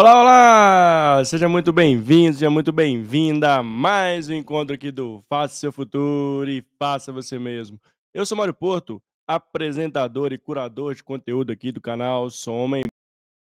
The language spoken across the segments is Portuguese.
Olá, olá! Seja muito bem-vindo, seja muito bem-vinda a mais um encontro aqui do Faça Seu Futuro e Faça Você Mesmo. Eu sou Mário Porto, apresentador e curador de conteúdo aqui do canal. Sou homem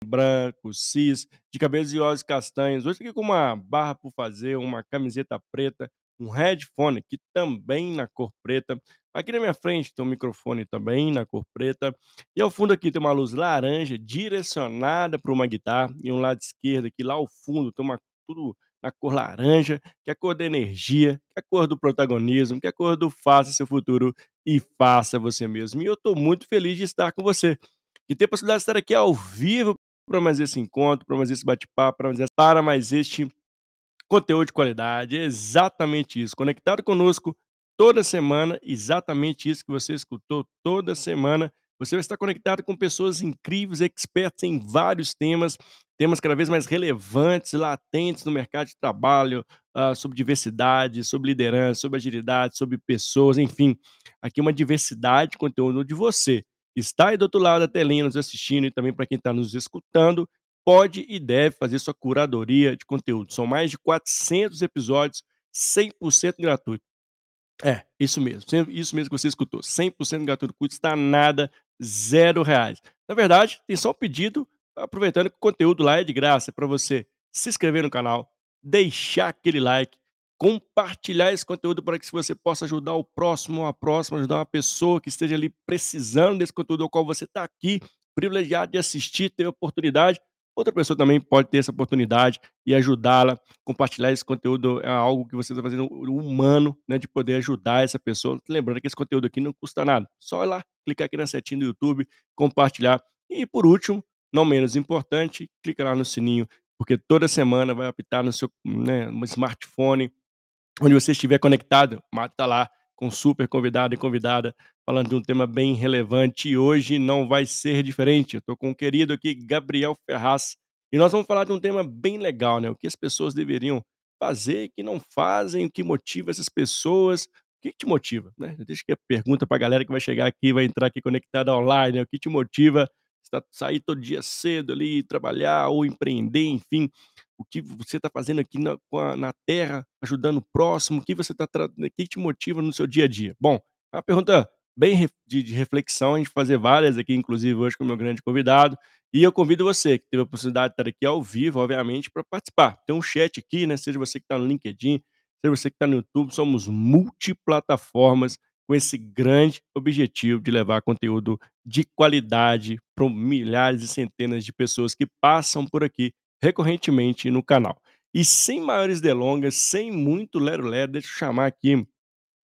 branco, cis, de cabelos e olhos castanhos. Hoje aqui com uma barra por fazer, uma camiseta preta, um headphone que também na cor preta. Aqui na minha frente tem um microfone também na cor preta. E ao fundo aqui tem uma luz laranja direcionada para uma guitarra. E um lado esquerdo aqui, lá ao fundo, tem uma tudo na cor laranja, que é a cor da energia, que é a cor do protagonismo, que é a cor do faça seu futuro e faça você mesmo. E eu estou muito feliz de estar com você. E ter a possibilidade de estar aqui ao vivo para mais esse encontro, para mais esse bate-papo, para mais, para mais este conteúdo de qualidade. É exatamente isso. Conectado conosco toda semana, exatamente isso que você escutou toda semana. Você vai estar conectado com pessoas incríveis, expertas em vários temas, temas cada vez mais relevantes, latentes no mercado de trabalho, uh, sobre diversidade, sobre liderança, sobre agilidade, sobre pessoas, enfim. Aqui uma diversidade de conteúdo de você está aí do outro lado da telinha nos assistindo e também para quem está nos escutando, pode e deve fazer sua curadoria de conteúdo. São mais de 400 episódios 100% gratuito. É, isso mesmo, isso mesmo que você escutou, 100% gratuito, custa nada, zero reais. Na verdade, tem só um pedido, aproveitando que o conteúdo lá é de graça, para você se inscrever no canal, deixar aquele like, compartilhar esse conteúdo para que você possa ajudar o próximo, a próxima, ajudar uma pessoa que esteja ali precisando desse conteúdo ao qual você está aqui, privilegiado de assistir, ter oportunidade. Outra pessoa também pode ter essa oportunidade e ajudá-la. Compartilhar esse conteúdo é algo que você está fazendo humano, né, de poder ajudar essa pessoa. Lembrando que esse conteúdo aqui não custa nada. Só ir lá, clicar aqui na setinha do YouTube, compartilhar. E por último, não menos importante, clica lá no sininho, porque toda semana vai apitar no seu né, smartphone onde você estiver conectado, está lá com super convidado e convidada, falando de um tema bem relevante. E hoje não vai ser diferente. Eu estou com o querido aqui, Gabriel Ferraz, e nós vamos falar de um tema bem legal, né? O que as pessoas deveriam fazer, que não fazem, o que motiva essas pessoas. O que te motiva, né? Deixa que a pergunta para a galera que vai chegar aqui, vai entrar aqui conectada online, né? o que te motiva sair todo dia cedo ali, trabalhar ou empreender, enfim o que você está fazendo aqui na, na Terra, ajudando o próximo, o que você está o que te motiva no seu dia a dia? Bom, é uma pergunta bem de, de, reflexão, a gente fazer várias aqui, inclusive hoje com o meu grande convidado. E eu convido você que teve a oportunidade de estar aqui ao vivo, obviamente, para participar. Tem um chat aqui, né? Seja você que está no LinkedIn, seja você que está no YouTube, somos multiplataformas com esse grande objetivo de levar conteúdo de qualidade para milhares e centenas de pessoas que passam por aqui recorrentemente no canal. E sem maiores delongas, sem muito lero-lero, deixa eu chamar aqui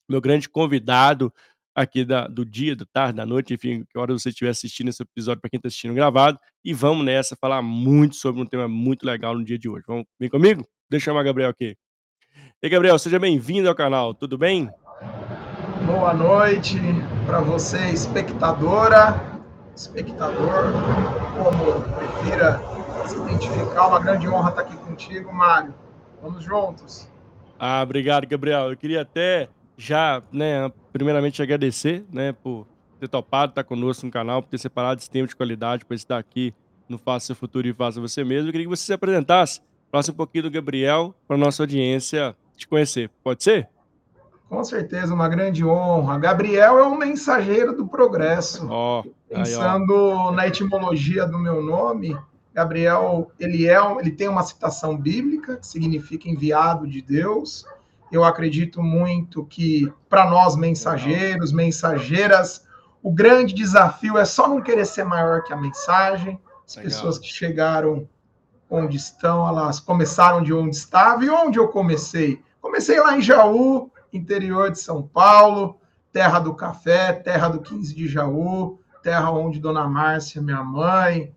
meu grande convidado aqui da, do dia, da tarde, da noite, enfim, que hora você estiver assistindo esse episódio, para quem está assistindo gravado, e vamos nessa falar muito sobre um tema muito legal no dia de hoje. Vamos vir comigo? Deixa eu chamar o Gabriel aqui. E Gabriel, seja bem-vindo ao canal, tudo bem? Boa noite para você, espectadora, espectador, como prefira se identificar. Uma grande honra estar aqui contigo, Mário. Vamos juntos. Ah, obrigado, Gabriel. Eu queria até já, né, primeiramente agradecer, né, por ter topado estar conosco no canal, por ter separado esse tempo de qualidade para estar aqui no Faça Seu Futuro e Faça Você Mesmo. Eu queria que você se apresentasse, falasse um pouquinho do Gabriel para nossa audiência te conhecer. Pode ser? Com certeza, uma grande honra. Gabriel é o mensageiro do progresso. Oh, Pensando aí, oh. na etimologia do meu nome, Gabriel, ele é, ele tem uma citação bíblica que significa enviado de Deus. Eu acredito muito que para nós mensageiros, mensageiras, o grande desafio é só não querer ser maior que a mensagem. As Legal. pessoas que chegaram onde estão, elas começaram de onde estava e onde eu comecei. Comecei lá em Jaú, interior de São Paulo, terra do café, terra do 15 de Jaú, terra onde Dona Márcia, minha mãe,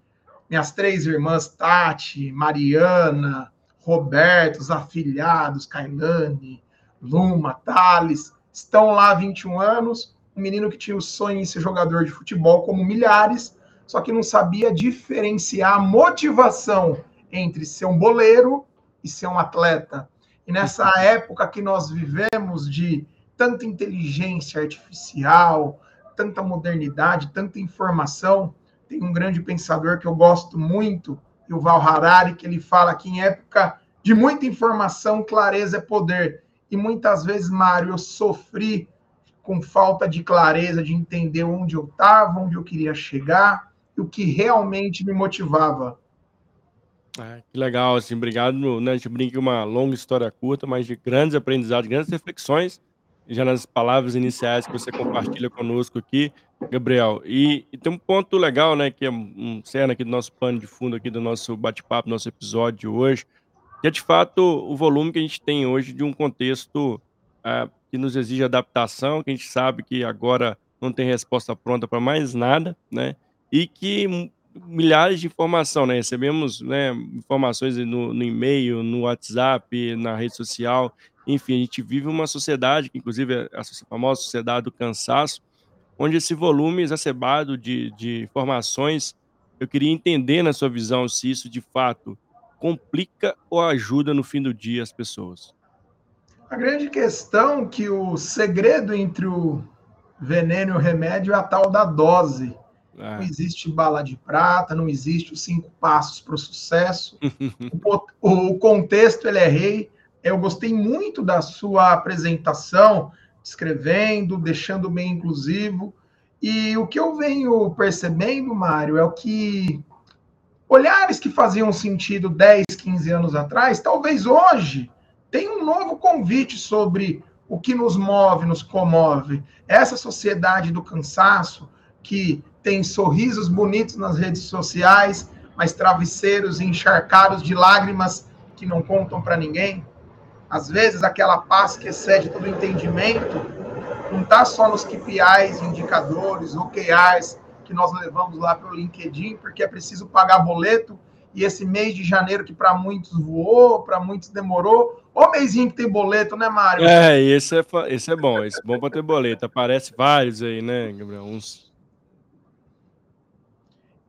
minhas três irmãs, Tati, Mariana, Roberto, os afilhados, Kailane, Luma, Thales, estão lá há 21 anos. Um menino que tinha o sonho em ser jogador de futebol, como milhares, só que não sabia diferenciar a motivação entre ser um boleiro e ser um atleta. E nessa época que nós vivemos de tanta inteligência artificial, tanta modernidade, tanta informação, tem um grande pensador que eu gosto muito, e o Val Harari, que ele fala que em época de muita informação, clareza é poder. E muitas vezes, Mário, eu sofri com falta de clareza, de entender onde eu estava, onde eu queria chegar e o que realmente me motivava. É, que legal, assim, obrigado. Né, a gente brinca uma longa história curta, mas de grandes aprendizados, grandes reflexões, já nas palavras iniciais que você compartilha conosco aqui, Gabriel. E, e tem um ponto legal, né, que é um cena aqui do nosso pano de fundo aqui do nosso bate-papo, nosso episódio de hoje, que é de fato o volume que a gente tem hoje de um contexto é, que nos exige adaptação, que a gente sabe que agora não tem resposta pronta para mais nada, né? E que milhares de informação, né? Recebemos né, informações no, no e-mail, no WhatsApp, na rede social. Enfim, a gente vive uma sociedade, que inclusive é a famosa sociedade do cansaço, onde esse volume exacerbado de, de informações, eu queria entender na sua visão se isso de fato complica ou ajuda no fim do dia as pessoas. A grande questão é que o segredo entre o veneno e o remédio é a tal da dose. É. Não existe bala de prata, não existe os cinco passos para o sucesso. o, o, contexto ele é rei. Eu gostei muito da sua apresentação, escrevendo, deixando bem inclusivo. E o que eu venho percebendo, Mário, é o que olhares que faziam sentido 10, 15 anos atrás, talvez hoje tem um novo convite sobre o que nos move, nos comove. Essa sociedade do cansaço que tem sorrisos bonitos nas redes sociais, mas travesseiros encharcados de lágrimas que não contam para ninguém. Às vezes, aquela paz que excede todo entendimento não está só nos KPIs, indicadores, OKRs que nós levamos lá para o LinkedIn, porque é preciso pagar boleto. E esse mês de janeiro, que para muitos voou, para muitos demorou. Ô mêsinho que tem boleto, né, Mário? É, esse é, esse é bom, esse é bom para ter boleto. Aparece vários aí, né, Gabriel? Uns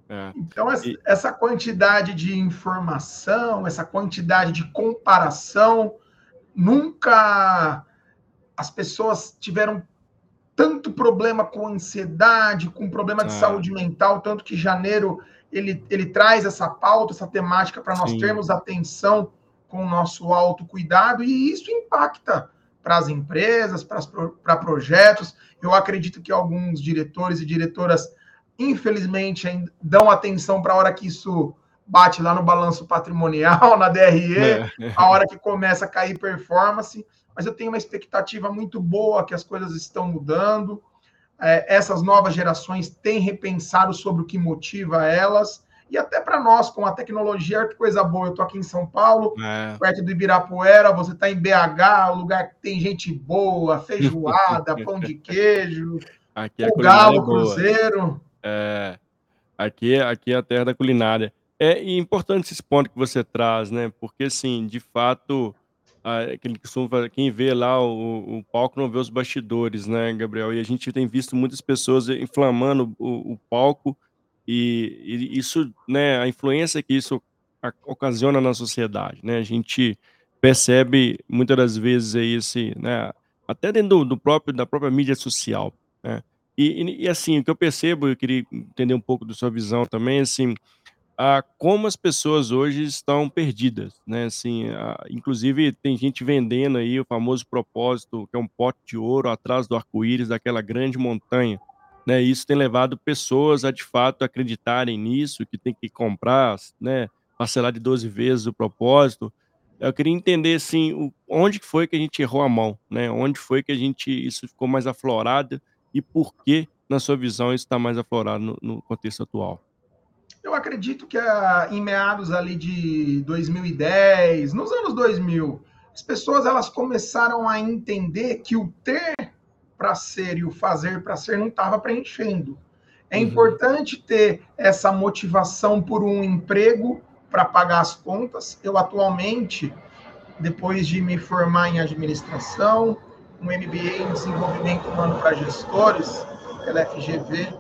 é. Então, essa quantidade de informação, essa quantidade de comparação, nunca as pessoas tiveram tanto problema com ansiedade, com problema de ah. saúde mental, tanto que janeiro ele, ele traz essa pauta, essa temática para nós Sim. termos atenção com o nosso autocuidado, e isso impacta para as empresas, para projetos. Eu acredito que alguns diretores e diretoras infelizmente, ainda dão atenção para a hora que isso bate lá no balanço patrimonial, na DRE, é. a hora que começa a cair performance. Mas eu tenho uma expectativa muito boa que as coisas estão mudando. É, essas novas gerações têm repensado sobre o que motiva elas. E até para nós, com a tecnologia, que coisa boa. Eu estou aqui em São Paulo, é. perto do Ibirapuera, você está em BH, lugar que tem gente boa, feijoada, pão de queijo, aqui é o Galo, Cruzeiro. É, aqui, aqui é a terra da culinária. É importante esse ponto que você traz, né? Porque, assim, de fato, aquele que quem vê lá o, o palco não vê os bastidores, né, Gabriel? E a gente tem visto muitas pessoas inflamando o, o palco e, e, isso, né, a influência que isso ocasiona na sociedade, né? A gente percebe muitas das vezes aí esse, né, até dentro do, do próprio da própria mídia social, né? E, e, e, assim, o que eu percebo, eu queria entender um pouco da sua visão também, assim, a, como as pessoas hoje estão perdidas, né? Assim, a, inclusive tem gente vendendo aí o famoso propósito, que é um pote de ouro atrás do arco-íris daquela grande montanha, né? Isso tem levado pessoas a de fato acreditarem nisso, que tem que comprar, né? Parcelar de 12 vezes o propósito. Eu queria entender assim, o, onde foi que a gente errou a mão, né? Onde foi que a gente isso ficou mais aflorado e por que, na sua visão, isso está mais aflorado no, no, contexto atual? Eu acredito que ah, em meados ali de 2010, nos anos 2000, as pessoas elas começaram a entender que o ter para ser e o fazer para ser não estava preenchendo. É uhum. importante ter essa motivação por um emprego para pagar as contas. Eu atualmente, depois de me formar em administração, um MBA em Desenvolvimento Humano para Gestores, pela FGV,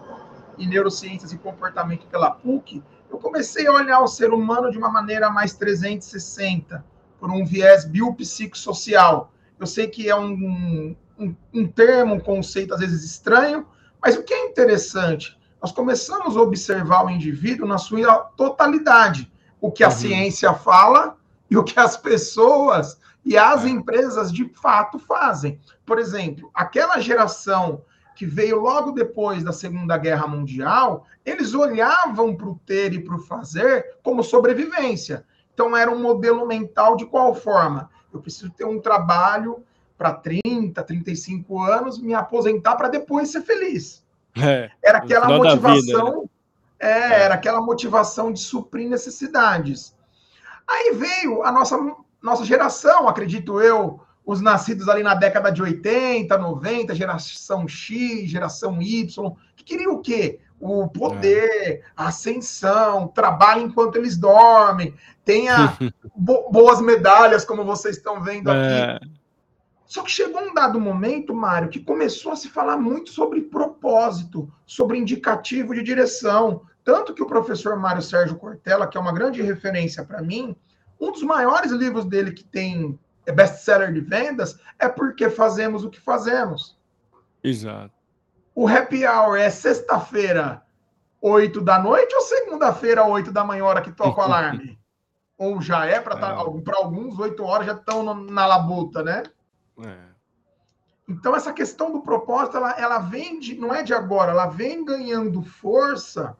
e Neurociências e Comportamento pela PUC, eu comecei a olhar o ser humano de uma maneira mais 360, por um viés biopsicossocial. Eu sei que é um, um, um termo, um conceito às vezes estranho, mas o que é interessante? Nós começamos a observar o indivíduo na sua totalidade, o que a uhum. ciência fala e o que as pessoas e as é. empresas de fato fazem. Por exemplo, aquela geração que veio logo depois da Segunda Guerra Mundial, eles olhavam para o ter e para o fazer como sobrevivência. Então, era um modelo mental de qual forma? Eu preciso ter um trabalho para 30, 35 anos, me aposentar para depois ser feliz. É, era aquela motivação, vida, né? é, é. era aquela motivação de suprir necessidades. Aí veio a nossa, nossa geração, acredito eu, os nascidos ali na década de 80, 90, geração X, geração Y, que queriam o quê? O poder, é. a ascensão, trabalho enquanto eles dormem, tenha bo boas medalhas, como vocês estão vendo aqui. É. Só que chegou um dado momento, Mário, que começou a se falar muito sobre propósito, sobre indicativo de direção. Tanto que o professor Mário Sérgio Cortella, que é uma grande referência para mim, um dos maiores livros dele que tem é best-seller de vendas é porque fazemos o que fazemos. Exato. O happy hour é sexta-feira, 8 da noite ou segunda-feira, 8 da manhã, hora que toca o alarme? ou já é para tá, é. para alguns, 8 horas já estão na labuta, né? É. Então, essa questão do propósito, ela, ela vem de, não é de agora, ela vem ganhando força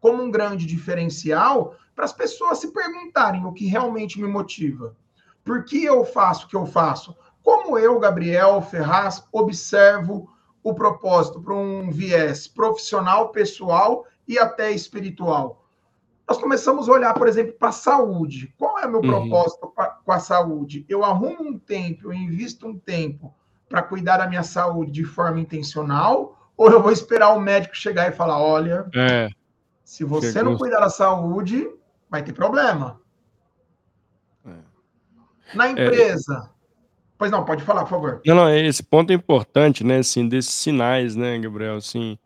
como um grande diferencial para as pessoas se perguntarem o que realmente me motiva. Por que eu faço o que eu faço? Como eu, Gabriel Ferraz, observo o propósito para um viés profissional, pessoal e até espiritual? Nós começamos a olhar, por exemplo, para a saúde. Qual é o meu uhum. propósito pra, com a saúde? Eu arrumo um tempo, eu invisto um tempo para cuidar da minha saúde de forma intencional, ou eu vou esperar o médico chegar e falar: olha, é. se você Chegou. não cuidar da saúde, vai ter problema. Na é, empresa. É... Pois não, pode falar, por favor. Não, não, esse ponto é importante, né, assim, desses sinais, né, Gabriel, assim,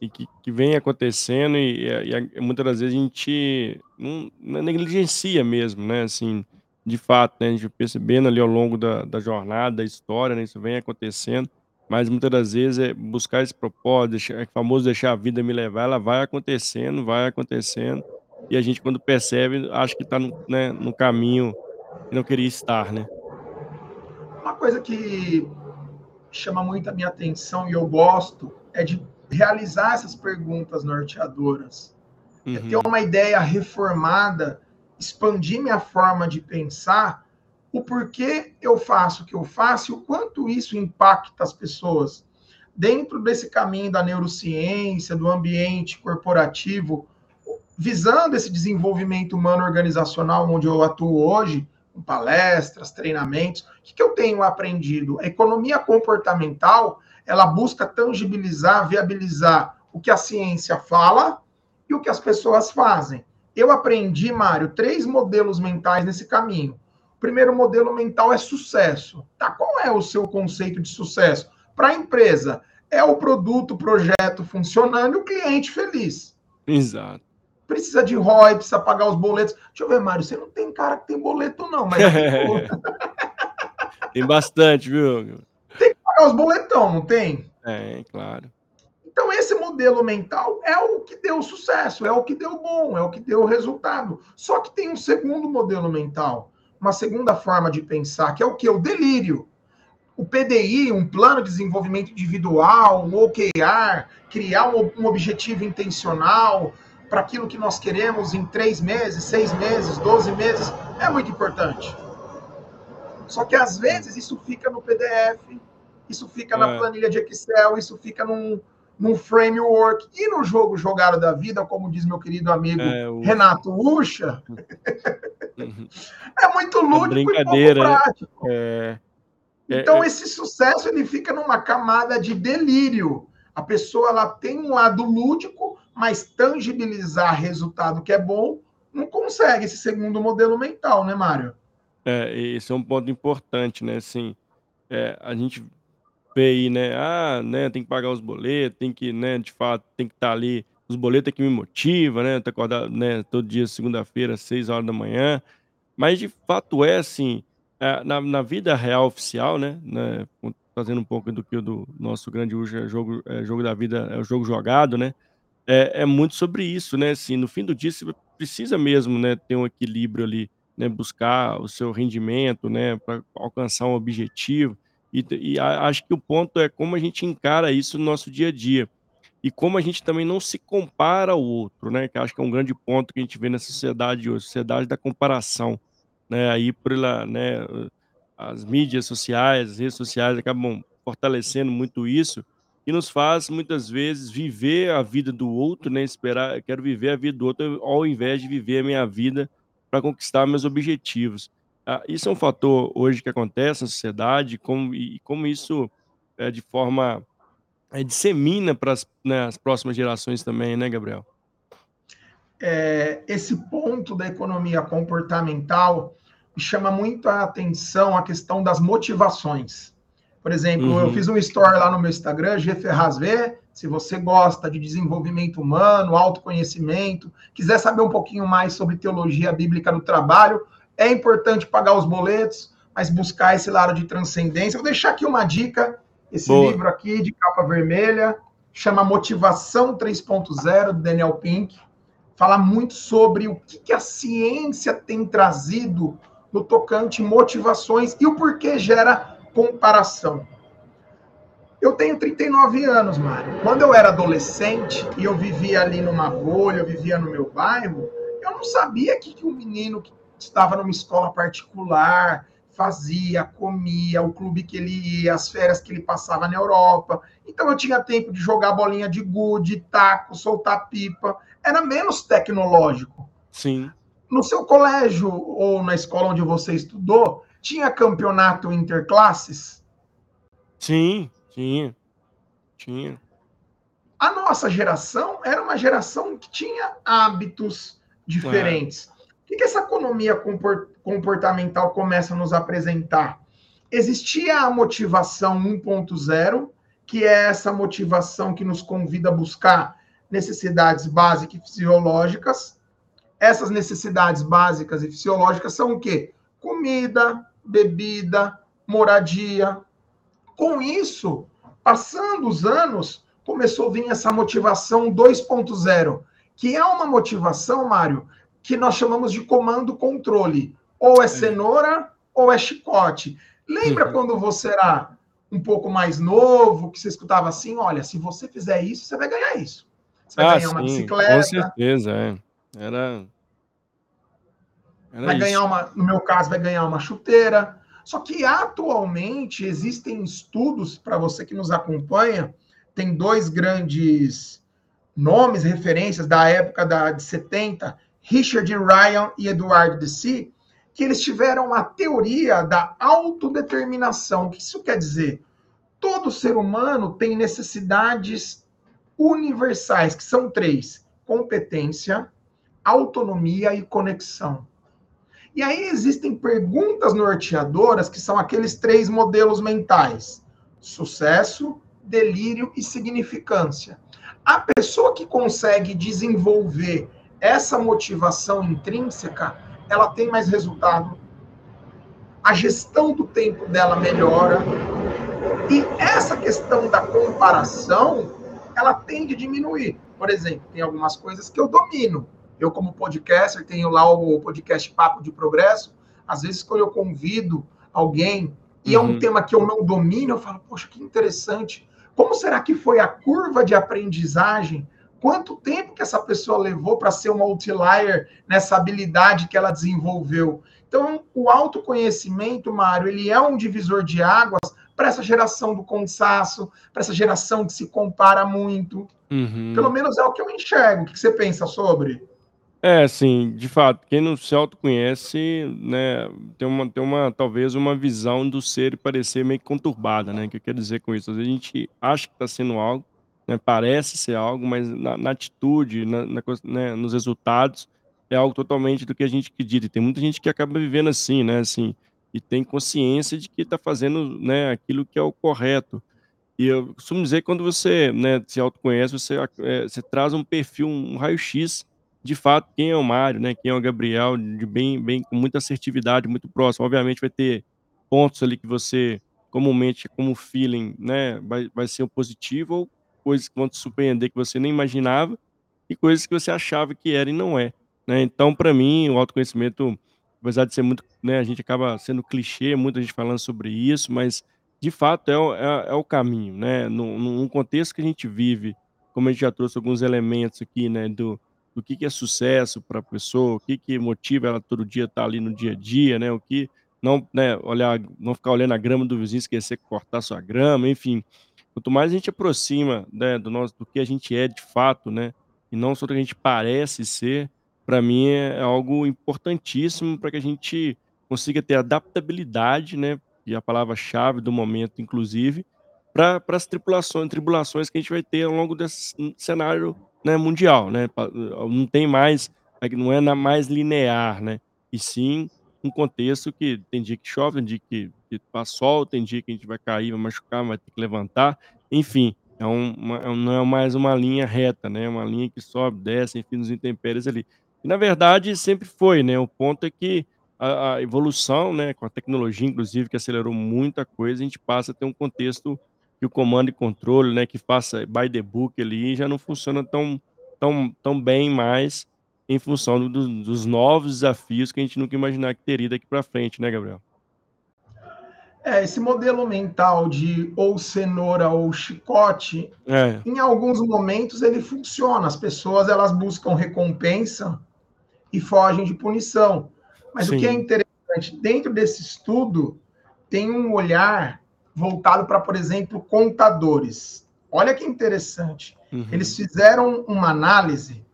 que, que vem acontecendo e, e, e, muitas das vezes a gente não, não, negligencia mesmo, né, assim, de fato, né, a gente percebendo ali ao longo da, da jornada, da história, né, isso vem acontecendo, mas muitas das vezes é buscar esse propósito, deixar, é famoso deixar a vida me levar, ela vai acontecendo, vai acontecendo, e a gente quando percebe, acha que está no, né, no caminho não queria estar, né? Uma coisa que chama muito a minha atenção e eu gosto é de realizar essas perguntas norteadoras. É uhum. É ter uma ideia reformada, expandir minha forma de pensar, o porquê eu faço o que eu faço e o quanto isso impacta as pessoas. Dentro desse caminho da neurociência, do ambiente corporativo, visando esse desenvolvimento humano organizacional onde eu atuo hoje, com palestras, treinamentos. O que, que eu tenho aprendido? A economia comportamental ela busca tangibilizar, viabilizar o que a ciência fala e o que as pessoas fazem. Eu aprendi, Mário, três modelos mentais nesse caminho. O primeiro modelo mental é sucesso. Tá? Qual é o seu conceito de sucesso? Para a empresa, é o produto, projeto funcionando e o cliente feliz. Exato precisa de ROI, precisa pagar os boletos. Deixa eu ver, Mário, você não tem cara que tem boleto, não, mas. tem bastante, viu? Tem que pagar os boletão, não tem? É, claro. Então, esse modelo mental é o que deu sucesso, é o que deu bom, é o que deu resultado. Só que tem um segundo modelo mental, uma segunda forma de pensar, que é o que? O delírio. O PDI, um plano de desenvolvimento individual, um OKR, criar um, um objetivo intencional, para aquilo que nós queremos em três meses, seis meses, doze meses, é muito importante. Só que às vezes isso fica no PDF, isso fica é. na planilha de Excel, isso fica num, num framework. E no jogo jogado da vida, como diz meu querido amigo é, o... Renato Ucha, é muito lúdico e pouco prático. É... Então, é, esse sucesso ele fica numa camada de delírio. A pessoa ela tem um lado lúdico, mas tangibilizar resultado que é bom, não consegue esse segundo modelo mental, né, Mário? É, esse é um ponto importante, né? Assim, é, a gente vê aí, né? Ah, né, tem que pagar os boletos, tem que, né, de fato, tem que estar tá ali. Os boletos é que me motiva, né? Tá acordado, né, todo dia, segunda-feira, seis horas da manhã. Mas, de fato, é assim, é, na, na vida real oficial, né, né? Fazendo um pouco do que o do nosso grande jogo, é, jogo da vida, é o jogo jogado, né? É é muito sobre isso, né, assim, no fim do dia você precisa mesmo, né, ter um equilíbrio ali, né, buscar o seu rendimento, né, pra alcançar um objetivo, e e a acho que o ponto é como a gente encara isso no nosso dia a dia. E como a gente também não se compara ao outro, né, que acho que é um grande ponto que a gente vê na sociedade hoje, sociedade da comparação, né, aí pela né, as mídias sociais, as redes sociais acabam fortalecendo muito isso, e nos faz muitas vezes viver a vida do outro, né, esperar quero viver a vida do outro ao invés de viver a minha vida para conquistar meus objetivos. Ah, isso é um fator hoje que acontece na sociedade, como e como isso, eh, de forma eh, dissemina para as né, as próximas gerações também, né, Gabriel? Eh, esse ponto da economia comportamental me chama muito a atenção a questão das motivações. Por exemplo, eu Uhum. fiz um story lá no meu Instagram, G Ferraz V, se você gosta de desenvolvimento humano, autoconhecimento, quiser saber um pouquinho mais sobre teologia bíblica no trabalho, é importante pagar os boletos, mas buscar esse lado de transcendência. Vou deixar aqui uma dica, esse Boa. livro aqui de capa vermelha, chama Motivação 3.0, do Daniel Pink. Fala muito sobre o que, que a ciência tem trazido no tocante motivações e o porquê gera comparação. Eu tenho 39 anos, Mário. Quando eu era adolescente e eu vivia ali numa bolha, eu vivia no meu bairro, eu não sabia que, que um menino que estava numa escola particular fazia, comia, o clube que ele ia, as férias que ele passava na Europa. Então eu tinha tempo de jogar bolinha de gude, taco, soltar pipa. Era menos tecnológico. Sim. No seu colégio ou na escola onde você estudou, tinha campeonato interclasses? Sim, tinha. Tinha. A nossa geração era uma geração que tinha hábitos diferentes. O que, que essa economia compor- comportamental começa a nos apresentar? Existia a motivação 1.0, que é essa motivação que nos convida a buscar necessidades básicas e fisiológicas. Essas necessidades básicas e fisiológicas são o quê? Comida, bebida, moradia. Com isso, passando os anos, começou a vir essa motivação 2.0, que é uma motivação, Mário, que nós chamamos de comando-controle. Ou é cenoura ou é chicote. Lembra Uhum. quando você era um pouco mais novo, que você escutava assim, olha, se você fizer isso, você vai ganhar isso. Você vai Ah, ganhar uma sim, com bicicleta, certeza, é. Era era vai isso. ganhar uma, no meu caso, vai ganhar uma chuteira. Só que atualmente existem estudos, para você que nos acompanha, tem dois grandes nomes, referências da época da, de 70, Richard Ryan e Eduardo Deci, que eles tiveram a teoria da autodeterminação. O que isso quer dizer? Todo ser humano tem necessidades universais, que são três: competência, autonomia e conexão. E aí existem perguntas norteadoras que são aqueles três modelos mentais: sucesso, delírio e significância. A pessoa que consegue desenvolver essa motivação intrínseca, ela tem mais resultado. A gestão do tempo dela melhora. E essa questão da comparação, ela tende a diminuir. Por exemplo, tem algumas coisas que eu domino. Eu, como podcaster, tenho lá o podcast Papo de Progresso. Às vezes, quando eu convido alguém e é um Uhum. tema que eu não domino, eu falo, poxa, que interessante. Como será que foi a curva de aprendizagem? Quanto tempo que essa pessoa levou para ser um outlier nessa habilidade que ela desenvolveu? Então, o autoconhecimento, Mário, ele é um divisor de águas para essa geração do cansaço, para essa geração que se compara muito. Uhum. Pelo menos é o que eu enxergo. O que você pensa sobre? É, assim, de fato, quem não se autoconhece, né, tem uma tem uma talvez uma visão do ser e parecer meio conturbada, né, que eu quero dizer com isso? Às vezes a gente acha que está sendo algo, né, parece ser algo, mas na na atitude, na na né, nos resultados, é algo totalmente do que a gente acredita. E tem muita gente que acaba vivendo assim, né, assim, e tem consciência de que está fazendo, né, aquilo que é o correto. E eu costumo dizer que quando você, né, se autoconhece, você eh, você traz um perfil, um raio-x, de fato, quem é o Mário, né, quem é o Gabriel, de bem bem com muita assertividade, muito próximo. Obviamente vai ter pontos ali que você, comumente, como feeling, né, vai vai ser o positivo ou coisas que vão te surpreender que você nem imaginava, e coisas que você achava que era e não é, né. Então para mim o autoconhecimento, apesar de ser muito né, a gente acaba sendo clichê, muita gente falando sobre isso, mas de fato é o é é o caminho, né. Num num contexto que a gente vive, como a gente já trouxe alguns elementos aqui, né, do do que que é sucesso pra pessoa, o que que motiva ela todo dia estar ali no dia a dia, né, o que não, né, olhar não ficar olhando a grama do vizinho esquecer de cortar sua grama, enfim. Quanto mais a gente aproxima, né, do nosso do que a gente é de fato, né, e não só do que a gente parece ser, pra mim é algo importantíssimo pra que a gente consiga ter adaptabilidade, né, e a palavra-chave do momento inclusive, para as tripulações tribulações que a gente vai ter ao longo desse cenário, né, mundial, né, não tem mais não é mais linear, né, e sim um contexto que tem dia que chove, tem dia que que faz sol, tem dia que a gente vai cair, vai machucar, vai ter que levantar, enfim, é um uma não é mais uma linha reta, né, é uma linha que sobe, desce, enfim, nos intempéries ali. E na verdade sempre foi, né, o ponto é que a a evolução, né, com a tecnologia inclusive que acelerou muita coisa, a gente passa a ter um contexto que o comando e controle, né, que faça by the book ali, já não funciona tão tão tão bem mais, em função do dos novos desafios que a gente nunca imaginar que teria daqui pra frente, né, Gabriel? É, esse modelo mental de ou cenoura ou chicote, É. em alguns momentos ele funciona, as pessoas elas buscam recompensa e fogem de punição. Mas o que é Sim. interessante, dentro desse estudo, tem um olhar voltado pra, por exemplo, contadores. Olha que interessante, eles Uhum. fizeram uma análise,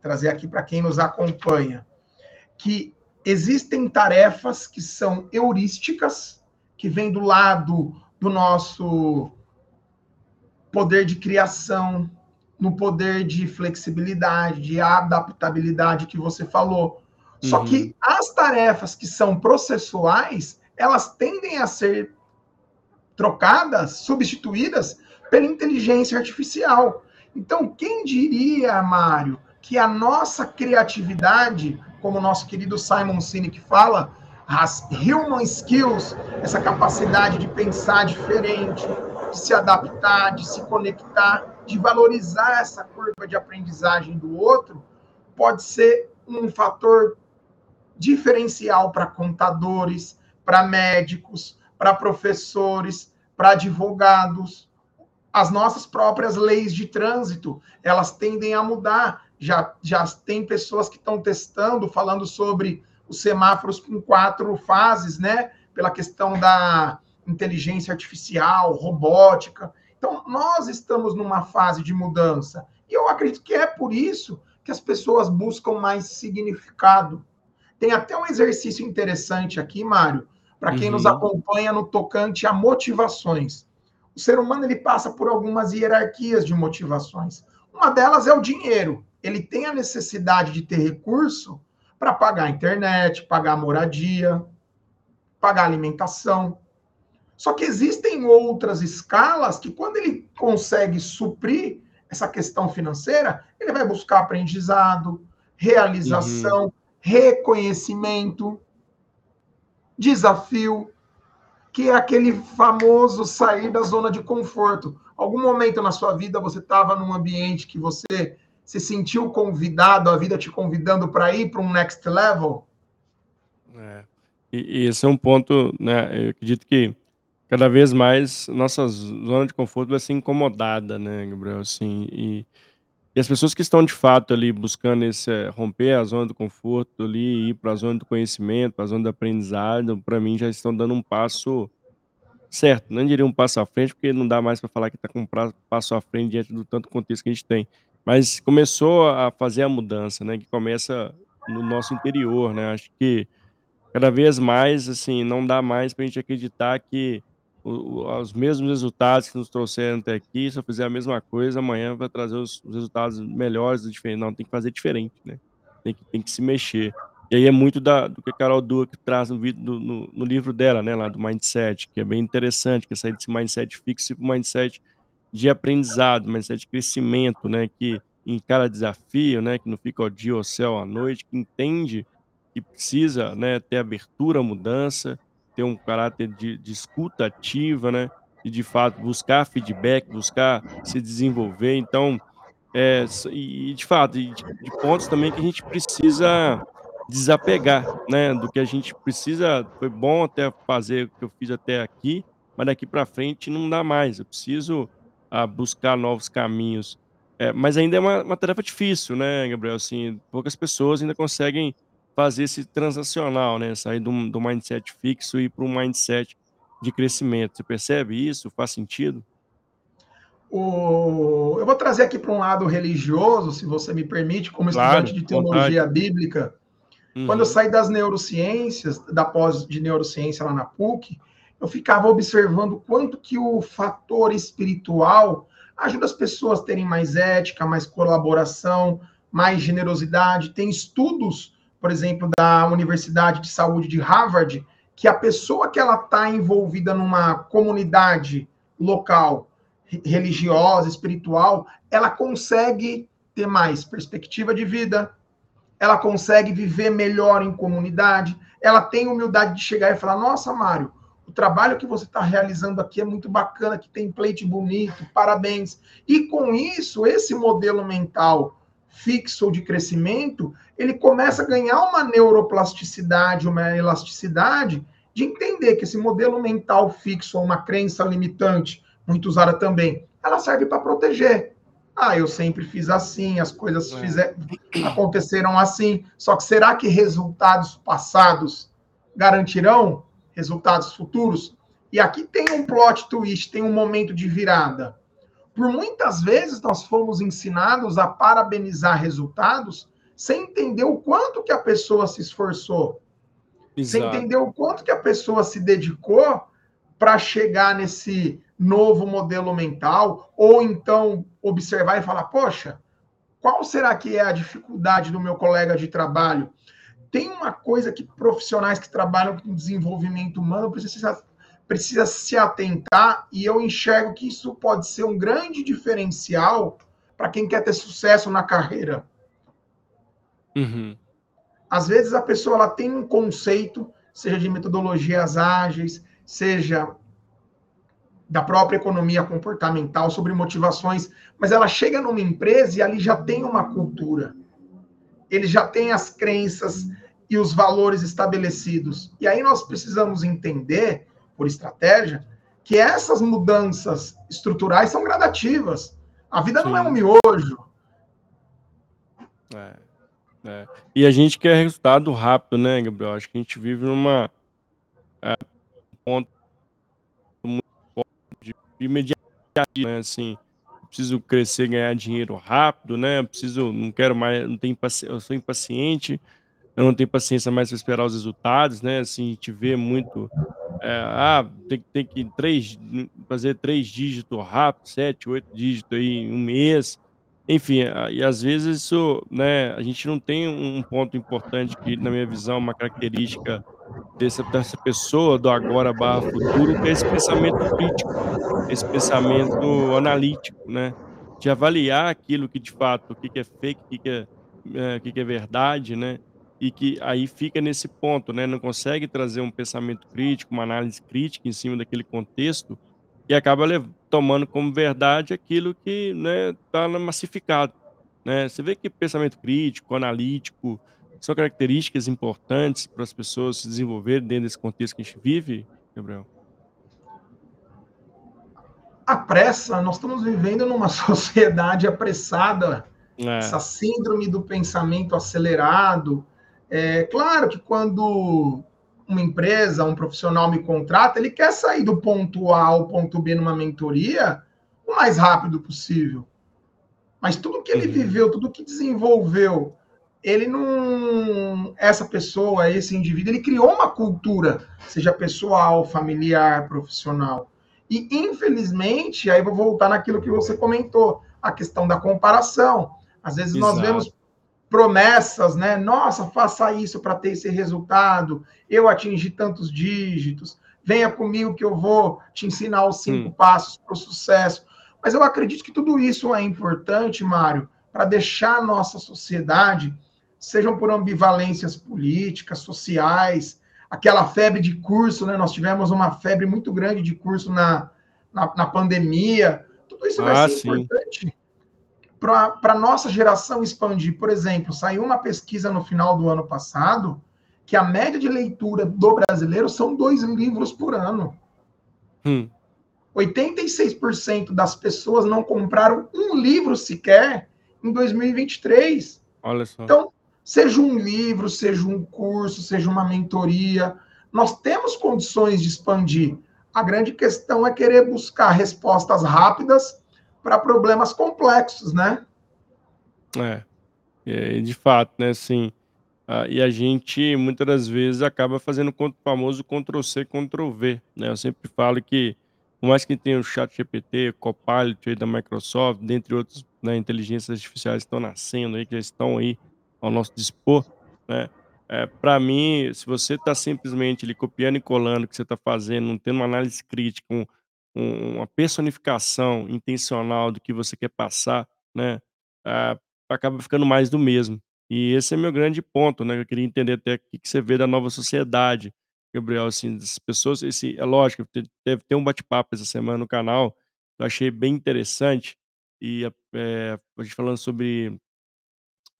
trazer aqui pra quem nos acompanha, que existem tarefas que são heurísticas, que vêm do lado do nosso poder de criação, no poder de flexibilidade, de adaptabilidade que você falou. Só Uhum. que as tarefas que são processuais, elas tendem a ser trocadas, substituídas pela inteligência artificial. Então, quem diria, Mário, que a nossa criatividade, como o nosso querido Simon Sinek fala, as human skills, essa capacidade de pensar diferente, de se adaptar, de se conectar, de valorizar essa curva de aprendizagem do outro, pode ser um fator diferencial pra contadores, pra médicos, pra professores, pra advogados. As nossas próprias leis de trânsito, elas tendem a mudar. Já já tem pessoas que estão testando, falando sobre os semáforos com 4 fases, né, pela questão da inteligência artificial, robótica. Então, nós estamos numa fase de mudança. E eu acredito que é por isso que as pessoas buscam mais significado. Tem até um exercício interessante aqui, Mário, pra quem nos Uhum. acompanha no tocante a motivações. O ser humano ele passa por algumas hierarquias de motivações. Uma delas é o dinheiro. Ele tem a necessidade de ter recurso pra pagar a internet, pagar a moradia, pagar a alimentação. Só que existem outras escalas que quando ele consegue suprir essa questão financeira, ele vai buscar aprendizado, Uhum. realização, reconhecimento, desafio, que é aquele famoso sair da zona de conforto. Algum momento na sua vida você estava num ambiente que você se sentiu convidado, a vida te convidando pra ir pra um next level? É. E e esse é um ponto, né, eu acredito que cada vez mais nossa zona de conforto vai ser incomodada, né, Gabriel, assim, e e as pessoas que estão de fato ali buscando esse romper a zona do conforto ali ir pra zona do conhecimento, pra zona do aprendizado, pra mim já estão dando um passo certo, não diria um passo à frente, porque não dá mais pra falar que tá com um passo à frente diante do tanto contexto que a gente tem. Mas começou a fazer a mudança, né, que começa no nosso interior, né, acho que cada vez mais, assim, não dá mais pra gente acreditar que o o os mesmos resultados que nos trouxeram até aqui, se eu fizer a mesma coisa, amanhã vai trazer os os resultados melhores ou diferente, não, tem que fazer diferente, né, tem que tem que se mexer. E aí é muito da do que a Carol Dweck traz no no no livro dela, né, lá do Mindset, que é bem interessante, que é sair desse mindset fixo para o mindset de aprendizado, mindset de crescimento, né, que encara desafio, né, que não fica ao dia ao céu à noite, que entende que precisa, né, ter abertura à mudança, ter um caráter de de escuta ativa, né, e de fato buscar feedback, buscar se desenvolver. Então, É, e de fato, de, de pontos também que a gente precisa desapegar, né, do que a gente precisa. Foi bom até fazer o que eu fiz até aqui, mas daqui para frente não dá mais. Eu preciso ah, buscar novos caminhos. É, mas ainda é uma, uma, tarefa difícil, né, Gabriel? Assim, poucas pessoas ainda conseguem fazer esse transacional, né? Sair do, do mindset fixo e ir para um mindset de crescimento. Você percebe isso? Faz sentido? O... Eu vou trazer aqui para um lado religioso, se você me permite, como claro, estudante de teologia vontade. bíblica. Uhum. Quando eu saí das neurociências, da pós de neurociência lá na PUC, eu ficava observando quanto que o fator espiritual ajuda as pessoas a terem mais ética, mais colaboração, mais generosidade. Tem estudos, por exemplo, da Universidade de Saúde de Harvard, que a pessoa que ela está envolvida numa comunidade local religiosa, espiritual, ela consegue ter mais perspectiva de vida, ela consegue viver melhor em comunidade, ela tem humildade de chegar e falar: Nossa, Mário, o trabalho que você está realizando aqui é muito bacana, que tem plate bonito, parabéns. E com isso, esse modelo mental fixo de crescimento, ele começa a ganhar uma neuroplasticidade, uma elasticidade de entender que esse modelo mental fixo, uma crença limitante, muito usada também, ela serve para proteger. Ah, eu sempre fiz assim, as coisas é. fizer, aconteceram assim. Só que será que resultados passados garantirão resultados futuros? E aqui tem um plot twist, tem um momento de virada. Por muitas vezes nós fomos ensinados a parabenizar resultados sem entender o quanto que a pessoa se esforçou, Exato. sem entender o quanto que a pessoa se dedicou para chegar nesse novo modelo mental, ou então observar e falar: poxa, qual será que é a dificuldade do meu colega de trabalho? Tem uma coisa que profissionais que trabalham com desenvolvimento humano precisam precisa se atentar, e eu enxergo que isso pode ser um grande diferencial para quem quer ter sucesso na carreira. Uhum. Às vezes a pessoa ela tem um conceito, seja de metodologias ágeis, seja da própria economia comportamental, sobre motivações, mas ela chega numa empresa e ali já tem uma cultura. Ele já tem as crenças e os valores estabelecidos. E aí nós precisamos entender, por estratégia, que essas mudanças estruturais são gradativas. A vida Sim. não é um miojo. É, é. E a gente quer resultado rápido, né, Gabriel? Acho que a gente vive numa é, ponto imediato, né? Assim, preciso crescer, ganhar dinheiro rápido, né? Preciso, não quero mais, não tenho eu sou impaciente, eu não tenho paciência mais para esperar os resultados, né? Assim, gente vê muito, é, ah, tem, tem que três, fazer três dígitos rápido, sete, oito dígitos aí em um mês, enfim, e às vezes isso, né, a gente não tem um ponto importante que, na minha visão, uma característica dessa, dessa pessoa do agora barra futuro, que é esse pensamento crítico, esse pensamento analítico, né? De avaliar aquilo que de fato, o que, é fake, o que, que, é, é, o que, que é verdade, né? E que aí fica nesse ponto, né? Não consegue trazer um pensamento crítico, uma análise crítica em cima daquele contexto e acaba tomando como verdade aquilo que está né, massificado. Né? Você vê que pensamento crítico, analítico, são características importantes para as pessoas se desenvolverem dentro desse contexto que a gente vive, Gabriel? A pressa, nós estamos vivendo numa sociedade apressada, é. essa síndrome do pensamento acelerado. É claro que quando uma empresa, um profissional me contrata, ele quer sair do ponto A ao ponto B numa mentoria o mais rápido possível. Mas tudo que ele uhum. viveu, tudo que desenvolveu ele não. Essa pessoa, esse indivíduo, ele criou uma cultura, seja pessoal, familiar, profissional. E, infelizmente, aí vou voltar naquilo que você comentou, a questão da comparação. Às vezes Exato. nós vemos promessas, né? Nossa, faça isso para ter esse resultado, eu atingi tantos dígitos, venha comigo que eu vou te ensinar os cinco hum. passos para o sucesso. Mas eu acredito que tudo isso é importante, Mário, para deixar a nossa sociedade sejam por ambivalências políticas, sociais, aquela febre de curso, né? Nós tivemos uma febre muito grande de curso na, na, na pandemia. Tudo isso vai ah, ser sim. importante para a nossa geração expandir. Por exemplo, saiu uma pesquisa no final do ano passado que a média de leitura do brasileiro são dois livros por ano. Hum. 86% das pessoas não compraram um livro sequer em 2023. Olha só. Então, seja um livro, seja um curso, seja uma mentoria, nós temos condições de expandir. A grande questão é querer buscar respostas rápidas para problemas complexos, né? É. De fato, né, assim, e a gente muitas das vezes acaba fazendo o famoso Ctrl-C, Ctrl-V, né? Eu sempre falo que, por mais que tenha o chat GPT, Copilot da Microsoft, dentre outros né, inteligências artificiais que estão nascendo aí, que já estão aí ao nosso dispor, né? É, para mim, se você está simplesmente ali copiando e colando o que você está fazendo, não tendo uma análise crítica, um, um, uma personificação intencional do que você quer passar, né, é, acaba ficando mais do mesmo. E esse é meu grande ponto, né? Eu queria entender até o que você vê da nova sociedade, Gabriel, assim, das pessoas. Esse, é lógico, deve ter um bate-papo essa semana no canal, eu achei bem interessante. E é, a gente falando sobre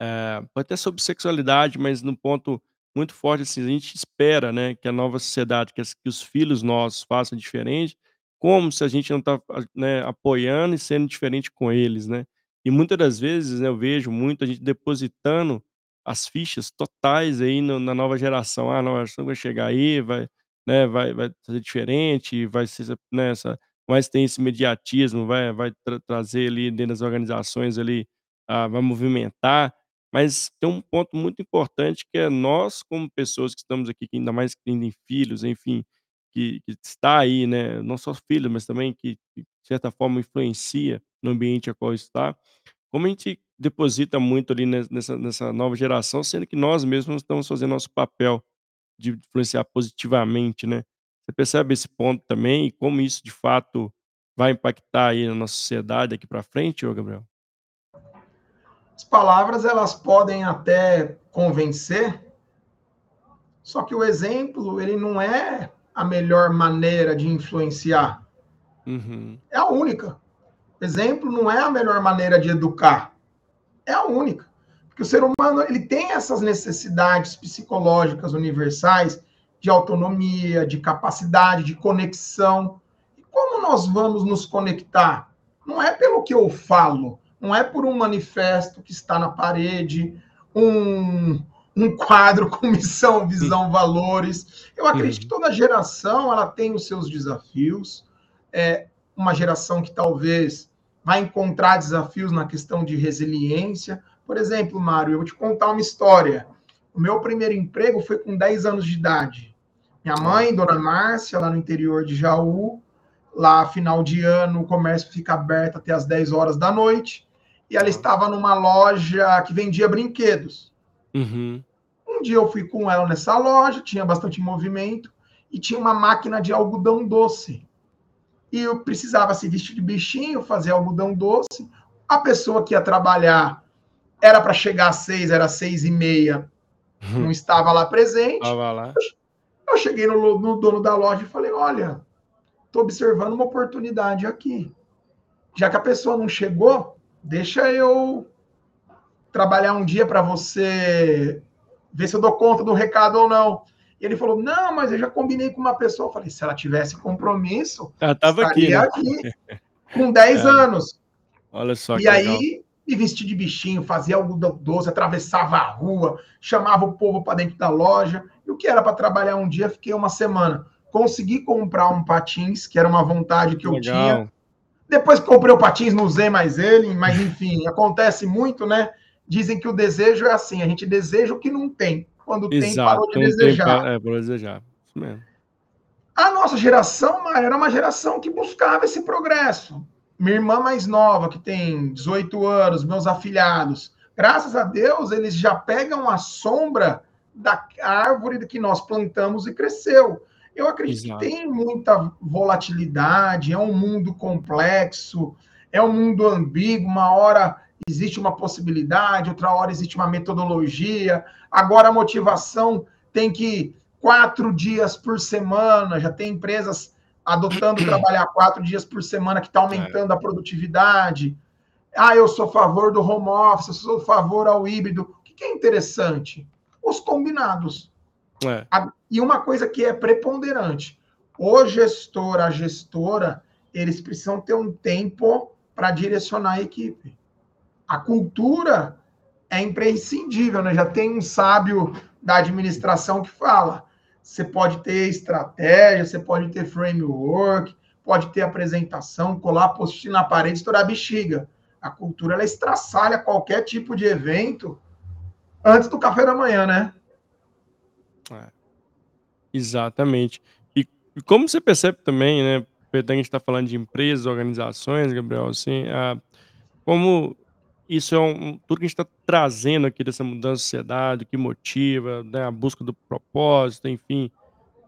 eh, até sobre sexualidade, mas num ponto muito forte, assim, a gente espera, né, que a nova sociedade, que as que os filhos nossos façam diferente, como se a gente não está né, apoiando e sendo diferente com eles, né. E muitas das vezes, né, eu vejo muito a gente depositando as fichas totais aí no na nova geração. "Ah, a nova geração vai chegar aí, vai, né, vai vai fazer diferente, vai ser né, essa" mas tem esse imediatismo, vai vai tra trazer ali dentro das organizações ali, ah, vai movimentar. Mas tem um ponto muito importante que é nós, como pessoas que estamos aqui, que ainda mais que têm filhos, enfim, que, que está aí, né? Não só filhos, mas também que, que, de certa forma, influencia no ambiente a qual está. Como a gente deposita muito ali nessa, nessa nova geração, sendo que nós mesmos estamos fazendo nosso papel de influenciar positivamente, né? Você percebe esse ponto também e como isso, de fato, vai impactar aí na nossa sociedade daqui para frente, ô Gabriel? As palavras elas podem até convencer, só que o exemplo ele não é a melhor maneira de influenciar. Uhum. É a única. Exemplo não é a melhor maneira de educar. É a única. Porque o ser humano ele tem essas necessidades psicológicas universais de autonomia, de capacidade, de conexão. E como nós vamos nos conectar? Não é pelo que eu falo, não é por um manifesto que está na parede, um, um quadro com missão, visão, valores. Eu acredito que toda geração ela tem os seus desafios. É uma geração que talvez vai encontrar desafios na questão de resiliência. Por exemplo, Mário, eu vou te contar uma história. O meu primeiro emprego foi com 10 anos de idade. Minha mãe, Dona Márcia, lá no interior de Jaú, lá final de ano, o comércio fica aberto até as 10 horas da noite e ela estava numa loja que vendia brinquedos. Uhum. Um dia eu fui com ela nessa loja, tinha bastante movimento, e tinha uma máquina de algodão doce. E eu precisava se vestir de bichinho, fazer algodão doce. A pessoa que ia trabalhar era para chegar às seis, era seis e meia, uhum. não estava lá presente. Estava lá. Eu cheguei no, no dono da loja e falei: olha, estou observando uma oportunidade aqui. Já que a pessoa não chegou, deixa eu trabalhar um dia para você ver se eu dou conta do recado ou não. E ele falou: Não, mas eu já combinei com uma pessoa. Eu falei: Se ela tivesse compromisso, ela estava aqui, né? aqui com 10 é. anos. Olha só. E aí, legal. me vesti de bichinho, fazia algodão doce, atravessava a rua, chamava o povo para dentro da loja. E o que era para trabalhar um dia, fiquei uma semana. Consegui comprar um patins, que era uma vontade que, que eu legal. tinha depois que comprei o patins, não usei mais ele, mas enfim, acontece muito, né? Dizem que o desejo é assim, a gente deseja o que não tem. Quando Exato, tem, parou de desejar. Tem, é, parou de desejar. Isso mesmo. A nossa geração era uma geração que buscava esse progresso. Minha irmã mais nova, que tem 18 anos, meus afilhados, graças a Deus, eles já pegam a sombra da árvore que nós plantamos e cresceu. Eu acredito Exato. que tem muita volatilidade, é um mundo complexo, é um mundo ambíguo, uma hora existe uma possibilidade, outra hora existe uma metodologia. Agora a motivação tem que quatro dias por semana, já tem empresas adotando trabalhar quatro dias por semana que está aumentando é. a produtividade. Ah, eu sou a favor do home office, eu sou a favor ao híbrido. O que é interessante? Os combinados. É. E uma coisa que é preponderante: o gestor, a gestora, eles precisam ter um tempo para direcionar a equipe. A cultura é imprescindível, né? Já tem um sábio da administração que fala: você pode ter estratégia, você pode ter framework, pode ter apresentação, colar post na parede, estourar bexiga. A cultura ela estraçalha qualquer tipo de evento antes do café da manhã, né? É. Exatamente. E, e, como você percebe também, né? A gente está falando de empresas, organizações, Gabriel, assim, a, como isso é um, tudo que a gente está trazendo aqui dessa mudança de sociedade, que motiva, né, a busca do propósito, enfim,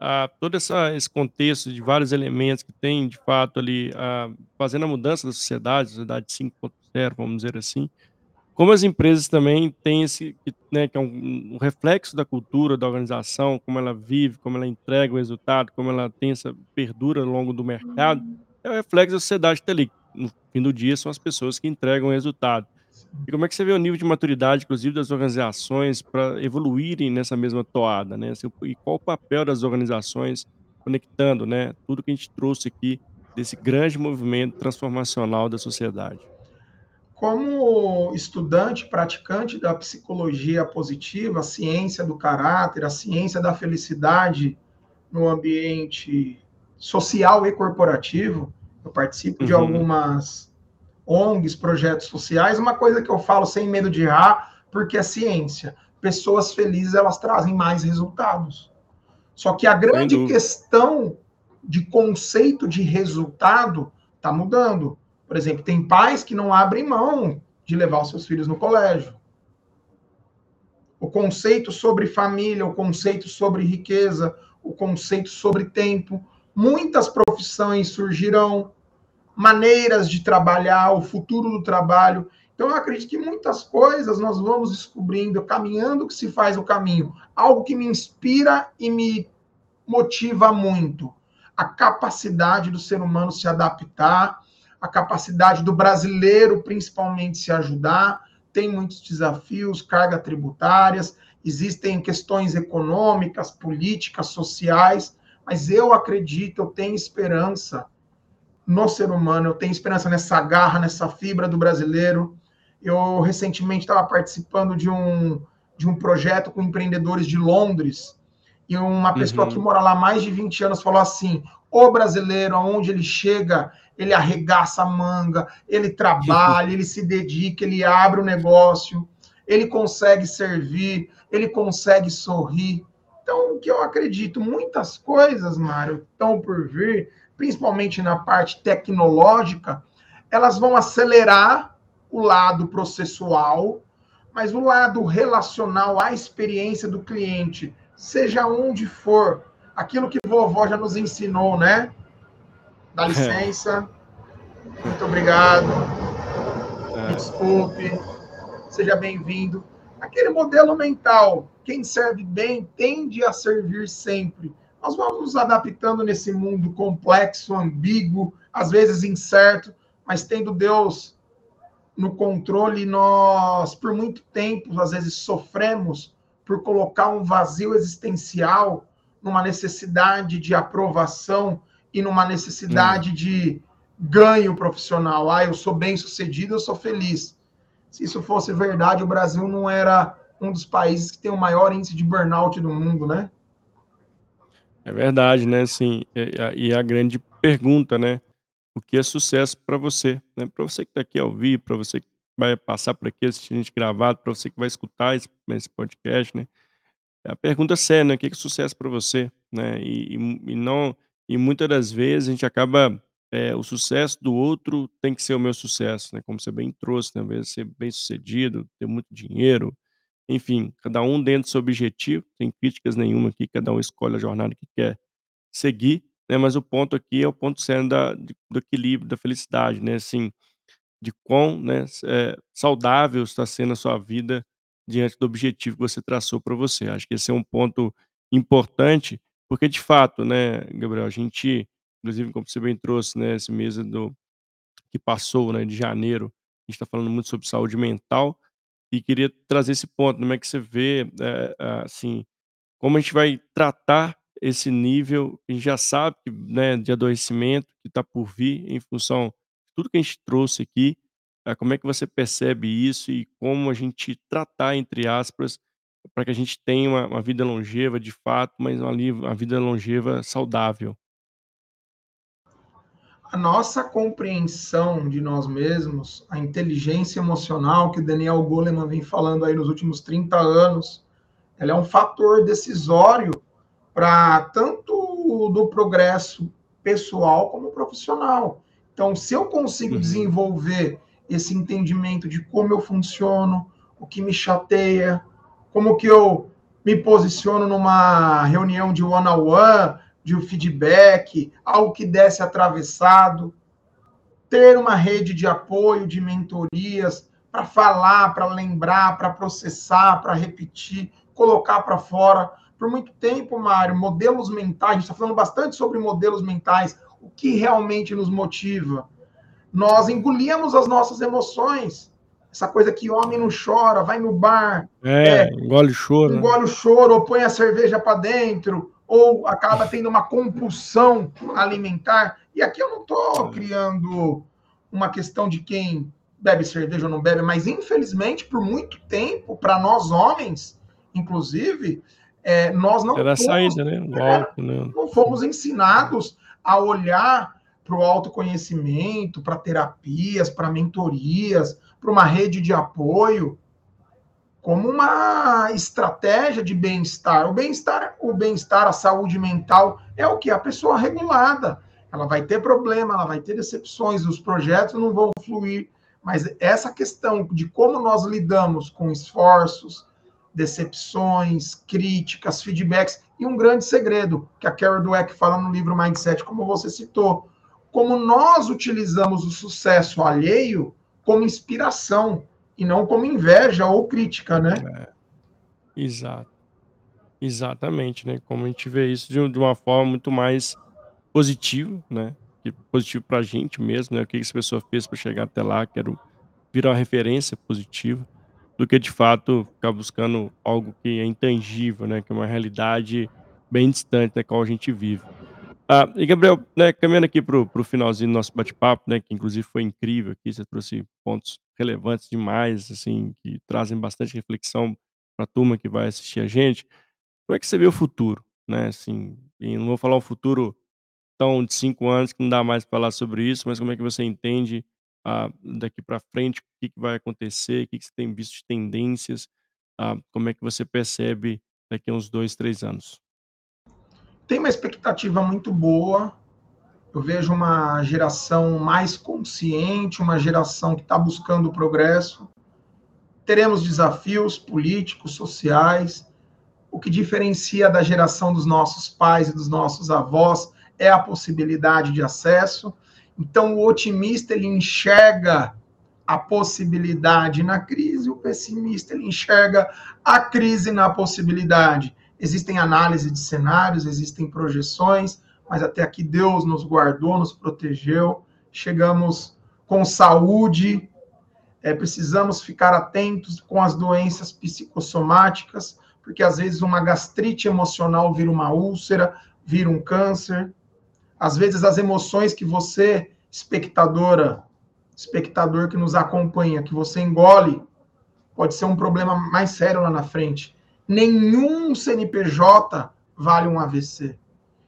a, todo essa, esse contexto de vários elementos que tem, de fato, ali, a, fazendo a mudança da sociedade, sociedade 5.0, vamos dizer assim, como as empresas também têm esse, né, que é um, um, reflexo da cultura da organização, como ela vive, como ela entrega o resultado, como ela tem essa perdura ao longo do mercado, é o reflexo da sociedade que está ali. No fim do dia, são as pessoas que entregam o resultado. E como é que você vê o nível de maturidade, inclusive, das organizações para evoluírem nessa mesma toada, né? E qual o papel das organizações conectando, né, tudo que a gente trouxe aqui desse grande movimento transformacional da sociedade? Como estudante, praticante da psicologia positiva, a ciência do caráter, a ciência da felicidade no ambiente social e corporativo, eu participo uhum. de algumas ONGs, projetos sociais, uma coisa que eu falo sem medo de errar, porque é ciência. Pessoas felizes, elas trazem mais resultados. Só que a grande questão de conceito de resultado está mudando. Por exemplo, tem pais que não abrem mão de levar os seus filhos no colégio. O conceito sobre família, o conceito sobre riqueza, o conceito sobre tempo, muitas profissões surgirão, maneiras de trabalhar, o futuro do trabalho. Então, eu acredito que muitas coisas nós vamos descobrindo, caminhando que se faz o caminho. Algo que me inspira e me motiva muito. A capacidade do ser humano se adaptar, a capacidade do brasileiro, principalmente, se ajudar. Tem muitos desafios, cargas tributárias, existem questões econômicas, políticas, sociais, mas eu acredito, eu tenho esperança no ser humano, eu tenho esperança nessa garra, nessa fibra do brasileiro. Eu recentemente estava participando de um, de um projeto com empreendedores de Londres, e uma pessoa uhum. que mora lá há mais de 20 anos falou assim: o brasileiro, aonde ele chega, ele arregaça a manga, ele trabalha, ele se dedica, ele abre o negócio, ele consegue servir, ele consegue sorrir. Então, o que eu acredito, muitas coisas, Mário, estão por vir, principalmente na parte tecnológica, elas vão acelerar o lado processual, mas o lado relacional à experiência do cliente, seja onde for, aquilo que vovó já nos ensinou, né? Dá licença. Muito obrigado. É. Desculpe. Seja bem-vindo. Aquele modelo mental, quem serve bem tende a servir sempre. Nós vamos nos adaptando nesse mundo complexo, ambíguo, às vezes incerto, mas tendo Deus no controle, nós, por muito tempo, às vezes sofremos por colocar um vazio existencial numa necessidade de aprovação e numa necessidade hum. de ganho profissional. Ah, eu sou bem sucedido, eu sou feliz. Se isso fosse verdade, o Brasil não era um dos países que tem o maior índice de burnout do mundo, né? É verdade, né? Assim, e a grande pergunta, né? O que é sucesso para você? Né? Para você que está aqui ao vivo, para você que vai passar por aqui assistindo a gente gravado, para você que vai escutar esse, esse podcast, né? É a pergunta séria, né? O que é sucesso para você, né? E, e, e, não e muitas das vezes a gente acaba é, o sucesso do outro tem que ser o meu sucesso, né? Como você bem trouxe, né? Ser bem sucedido, ter muito dinheiro, enfim, cada um dentro do seu objetivo, sem críticas nenhuma aqui, cada um escolhe a jornada que quer seguir, né? Mas o ponto aqui é o ponto sendo da, do equilíbrio, da felicidade, né? Assim, de quão né, é, saudável está sendo a sua vida diante do objetivo que você traçou para você. Acho que esse é um ponto importante, porque de fato, né, Gabriel, a gente, inclusive, como você bem trouxe, né, esse mês do que passou, né, de janeiro, A gente está falando muito sobre saúde mental e queria trazer esse ponto. Como é que você vê, é, assim, como a gente vai tratar esse nível? A gente já sabe né, de adoecimento que está por vir em função de tudo que a gente trouxe aqui. É, como é que você percebe isso e como a gente tratar, entre aspas, para que a gente tenha uma, uma, vida longeva de fato, mas uma, uma vida longeva saudável? A nossa compreensão de nós mesmos, a inteligência emocional que Daniel Goleman vem falando aí nos últimos 30 anos, ela é um fator decisório para tanto do progresso pessoal como profissional. Então, se eu consigo uhum. desenvolver esse entendimento de como eu funciono, o que me chateia, como que eu me posiciono numa reunião de one-on-one, -on -one, de um feedback, algo que desse atravessado, ter uma rede de apoio, de mentorias, para falar, para lembrar, para processar, para repetir, colocar para fora. Por muito tempo, Mário, modelos mentais, a gente está falando bastante sobre modelos mentais, o que realmente nos motiva. Nós engolíamos as nossas emoções. Essa coisa que homem não chora, vai no bar. É, é engole o choro. Né? Engole o choro, ou põe a cerveja para dentro, ou acaba tendo uma compulsão alimentar. E aqui eu não estou criando uma questão de quem bebe cerveja ou não bebe, mas infelizmente, por muito tempo, para nós homens, inclusive, é, nós não Era fomos, saída, né? É, né? não fomos ensinados a olhar para o autoconhecimento, para terapias, para mentorias, para uma rede de apoio como uma estratégia de bem-estar. O bem-estar, o bem-estar, a saúde mental é o que a pessoa regulada. Ela vai ter problema, ela vai ter decepções, os projetos não vão fluir, mas essa questão de como nós lidamos com esforços, decepções, críticas, feedbacks e um grande segredo que a Carol Dweck fala no livro Mindset, como você citou, como nós utilizamos o sucesso alheio como inspiração e não como inveja ou crítica, né? É, exato. Exatamente, né? Como a gente vê isso de, uma forma muito mais positiva, né? E positivo para a gente mesmo, né? O que essa pessoa fez para chegar até lá, quero virar uma referência positiva, do que de fato ficar buscando algo que é intangível, né? Que é uma realidade bem distante da qual a gente vive. Ah, e Gabriel, né, caminhando aqui para o finalzinho do nosso bate-papo, né, que inclusive foi incrível aqui, você trouxe pontos relevantes demais, assim, que trazem bastante reflexão para a turma que vai assistir a gente. Como é que você vê o futuro, né? Assim, não vou falar um futuro tão de cinco anos que não dá mais para falar sobre isso, mas como é que você entende ah, daqui para frente, o que, que vai acontecer, o que, que você tem visto de tendências, ah, como é que você percebe daqui a uns dois, três anos? Tem uma expectativa muito boa eu vejo uma geração mais consciente, uma geração que está buscando o progresso. Teremos desafios políticos, sociais. O que diferencia da geração dos nossos pais e dos nossos avós é a possibilidade de acesso. Então, o otimista ele enxerga a possibilidade na crise, o pessimista ele enxerga a crise na possibilidade. Existem análises de cenários, existem projeções, mas até aqui Deus nos guardou, nos protegeu, chegamos com saúde. É, precisamos ficar atentos com as doenças psicossomáticas, porque às vezes uma gastrite emocional vira uma úlcera, vira um câncer. Às vezes as emoções que você, espectadora, espectador que nos acompanha, que você engole, pode ser um problema mais sério lá na frente. Nenhum CNPJ vale um AVC.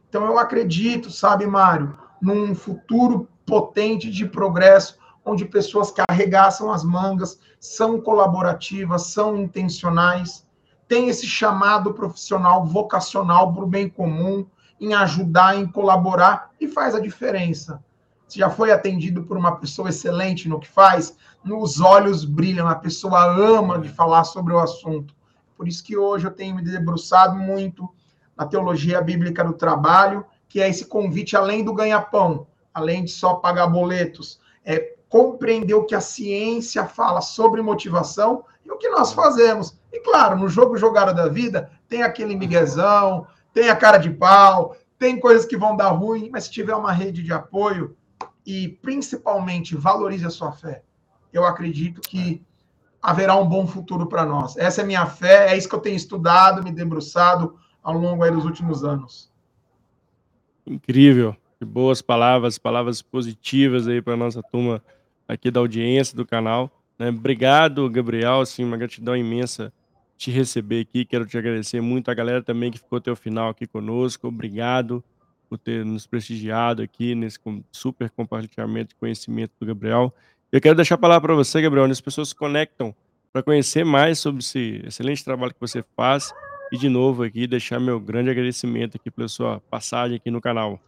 Então eu acredito, sabe, Mário, num futuro potente de progresso, onde pessoas que arregaçam as mangas, são colaborativas, são intencionais, têm esse chamado profissional vocacional para o bem comum, em ajudar, em colaborar e faz a diferença. Se já foi atendido por uma pessoa excelente no que faz, nos olhos brilham, a pessoa ama de falar sobre o assunto. Por isso que hoje eu tenho me debruçado muito na teologia bíblica do trabalho, que é esse convite além do ganha-pão, além de só pagar boletos, é compreender o que a ciência fala sobre motivação e o que nós fazemos. E claro, no jogo jogada da vida, tem aquele miguezão, tem a cara de pau, tem coisas que vão dar ruim, mas se tiver uma rede de apoio e principalmente valorize a sua fé. eu acredito que haverá um bom futuro para nós. Essa é a minha fé, é isso que eu tenho estudado, me debruçado ao longo dos últimos anos. Incrível. Que boas palavras, palavras positivas aí para nossa turma aqui da audiência do canal. Né? Obrigado, Gabriel, assim, uma gratidão imensa te receber aqui. Quero te agradecer muito a galera também que ficou até o final aqui conosco. Obrigado por ter nos prestigiado aqui nesse super compartilhamento de conhecimento do Gabriel. Eu quero deixar a palavra para você, Gabriel, onde as pessoas se conectam para conhecer mais sobre esse excelente trabalho que você faz e de novo aqui deixar meu grande agradecimento aqui pela sua passagem aqui no canal.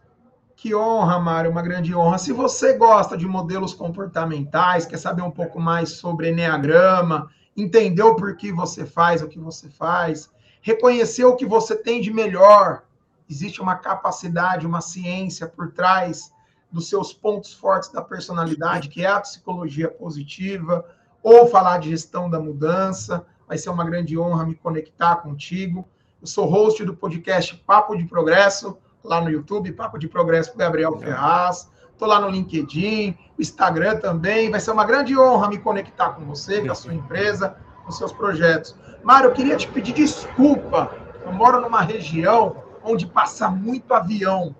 Que honra, Mário, uma grande honra. Se você gosta de modelos comportamentais, quer saber um pouco mais sobre Enneagrama, entender o porquê você faz o que você faz, reconhecer o que você tem de melhor, existe uma capacidade, uma ciência por trás dos seus pontos fortes da personalidade, que é a psicologia positiva, ou falar de gestão da mudança. Vai ser uma grande honra me conectar contigo. Eu sou host do podcast Papo de Progresso, lá no YouTube, Papo de Progresso com Gabriel Ferraz. Estou lá no LinkedIn, Instagram também. Vai ser uma grande honra me conectar com você, com a sua empresa, com seus projetos. Mário, eu queria te pedir desculpa. Eu moro numa região onde passa muito avião.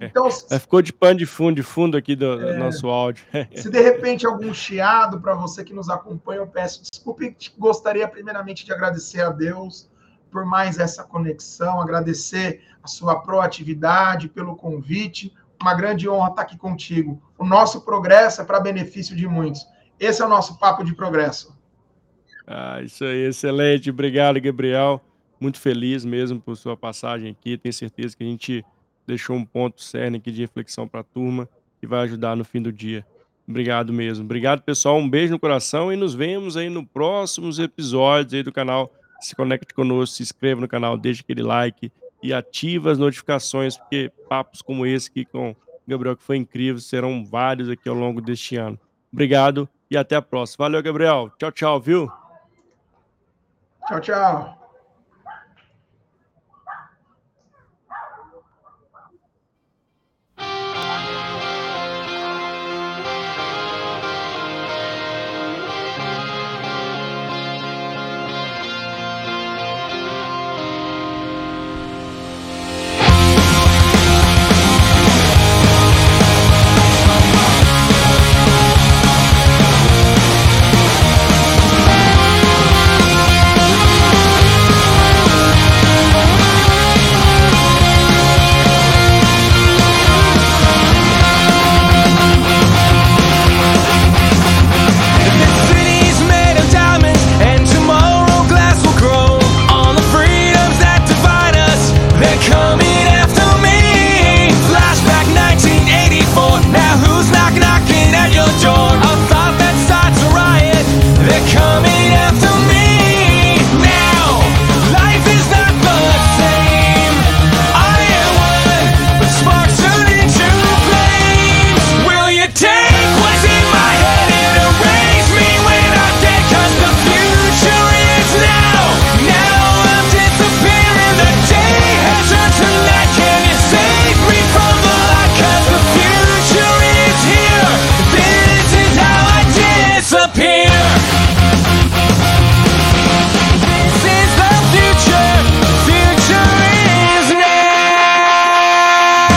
Então, se... Ficou de pano de fundo, de fundo aqui do, é, nosso áudio. se de repente algum chiado para você que nos acompanha, eu peço desculpa e gostaria primeiramente de agradecer a Deus por mais essa conexão, agradecer a sua proatividade, pelo convite. Uma grande honra estar aqui contigo. O nosso progresso é para benefício de muitos. Esse é o nosso papo de progresso. Ah, isso aí, excelente. Obrigado, Gabriel. Muito feliz mesmo por sua passagem aqui. Tenho certeza que a gente deixou um ponto cerne aqui de reflexão para a turma que vai ajudar no fim do dia. Obrigado mesmo. Obrigado, pessoal. Um beijo no coração e nos vemos aí no próximos episódios aí do canal. Se conecte conosco, se inscreva no canal, deixe aquele like e ativa as notificações, porque papos como esse aqui com Gabriel, que foi incrível, serão vários aqui ao longo deste ano. Obrigado e até a próxima. Valeu, Gabriel. Tchau, tchau, viu? Tchau, tchau.